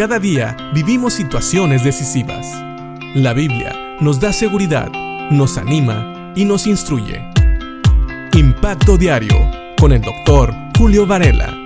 Cada día vivimos situaciones decisivas. La Biblia nos da seguridad, nos anima y nos instruye. Impacto Diario con el doctor Julio Varela.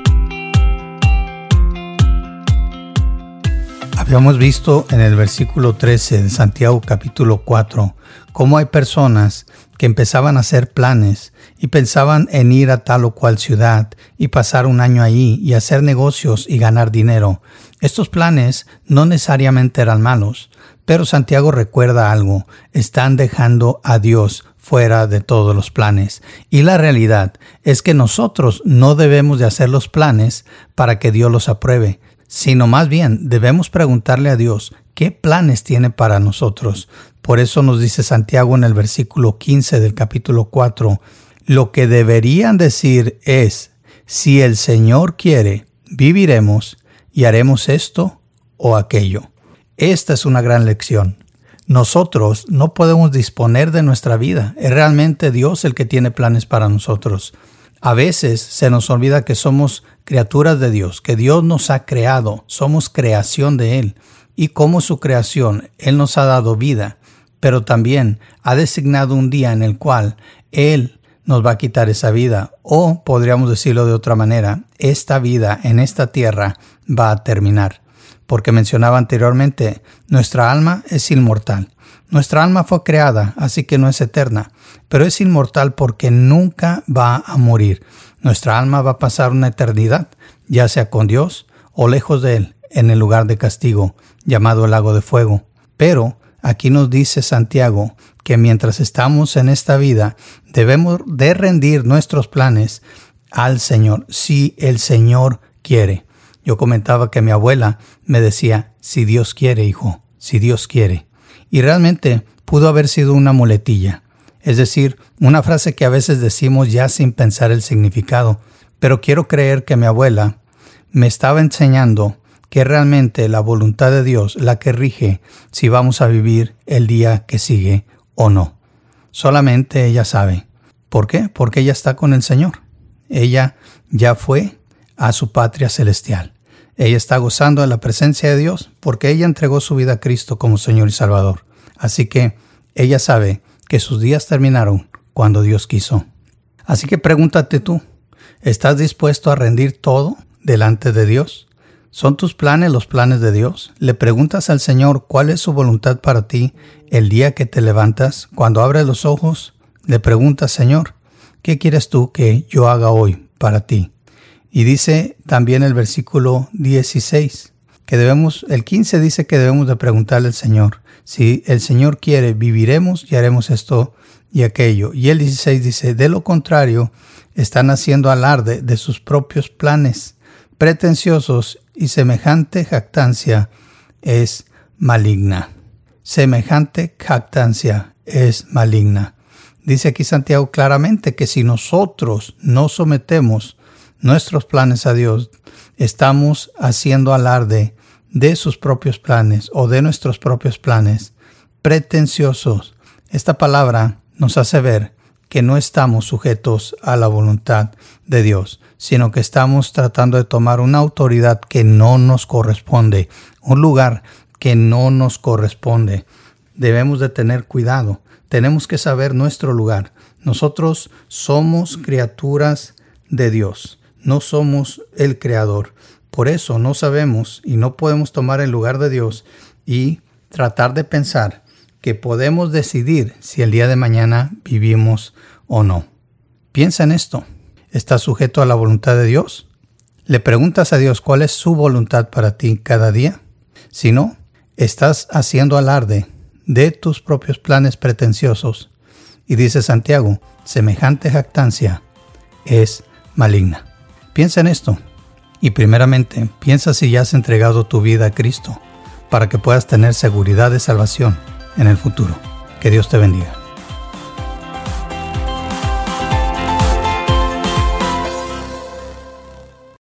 Habíamos visto en el versículo 13 de Santiago capítulo 4 cómo hay personas que empezaban a hacer planes y pensaban en ir a tal o cual ciudad y pasar un año allí y hacer negocios y ganar dinero. Estos planes no necesariamente eran malos, pero Santiago recuerda algo, están dejando a Dios fuera de todos los planes. Y la realidad es que nosotros no debemos de hacer los planes para que Dios los apruebe, sino más bien debemos preguntarle a Dios qué planes tiene para nosotros. Por eso nos dice Santiago en el versículo 15 del capítulo 4, lo que deberían decir es, si el Señor quiere, viviremos y haremos esto o aquello. Esta es una gran lección. Nosotros no podemos disponer de nuestra vida. Es realmente Dios el que tiene planes para nosotros. A veces se nos olvida que somos criaturas de Dios, que Dios nos ha creado, somos creación de Él. Y como su creación, Él nos ha dado vida, pero también ha designado un día en el cual Él nos va a quitar esa vida. O podríamos decirlo de otra manera, esta vida en esta tierra va a terminar. Porque mencionaba anteriormente, nuestra alma es inmortal. Nuestra alma fue creada, así que no es eterna, pero es inmortal porque nunca va a morir. Nuestra alma va a pasar una eternidad, ya sea con Dios o lejos de Él, en el lugar de castigo, llamado el lago de fuego. Pero aquí nos dice Santiago que mientras estamos en esta vida debemos de rendir nuestros planes al Señor, si el Señor quiere. Yo comentaba que mi abuela me decía, si Dios quiere, hijo, si Dios quiere. Y realmente pudo haber sido una muletilla, es decir, una frase que a veces decimos ya sin pensar el significado, pero quiero creer que mi abuela me estaba enseñando que realmente la voluntad de Dios la que rige si vamos a vivir el día que sigue o no. Solamente ella sabe. ¿Por qué? Porque ella está con el Señor. Ella ya fue a su patria celestial. Ella está gozando de la presencia de Dios porque ella entregó su vida a Cristo como Señor y Salvador. Así que ella sabe que sus días terminaron cuando Dios quiso. Así que pregúntate tú, ¿estás dispuesto a rendir todo delante de Dios? ¿Son tus planes los planes de Dios? ¿Le preguntas al Señor cuál es su voluntad para ti el día que te levantas? Cuando abres los ojos, le preguntas, Señor, ¿qué quieres tú que yo haga hoy para ti? Y dice también el versículo 16 que debemos, el 15 dice que debemos de preguntarle al Señor, si el Señor quiere, viviremos y haremos esto y aquello. Y el 16 dice, de lo contrario, están haciendo alarde de sus propios planes pretenciosos y semejante jactancia es maligna. Semejante jactancia es maligna. Dice aquí Santiago claramente que si nosotros no sometemos nuestros planes a Dios, estamos haciendo alarde de sus propios planes o de nuestros propios planes pretenciosos. Esta palabra nos hace ver que no estamos sujetos a la voluntad de Dios, sino que estamos tratando de tomar una autoridad que no nos corresponde, un lugar que no nos corresponde. Debemos de tener cuidado, tenemos que saber nuestro lugar. Nosotros somos criaturas de Dios, no somos el Creador. Por eso no sabemos y no podemos tomar el lugar de Dios y tratar de pensar que podemos decidir si el día de mañana vivimos o no. Piensa en esto. ¿Estás sujeto a la voluntad de Dios? ¿Le preguntas a Dios cuál es su voluntad para ti cada día? Si no, estás haciendo alarde de tus propios planes pretenciosos. Y dice Santiago, semejante jactancia es maligna. Piensa en esto. Y primeramente, piensa si ya has entregado tu vida a Cristo para que puedas tener seguridad de salvación en el futuro. Que Dios te bendiga.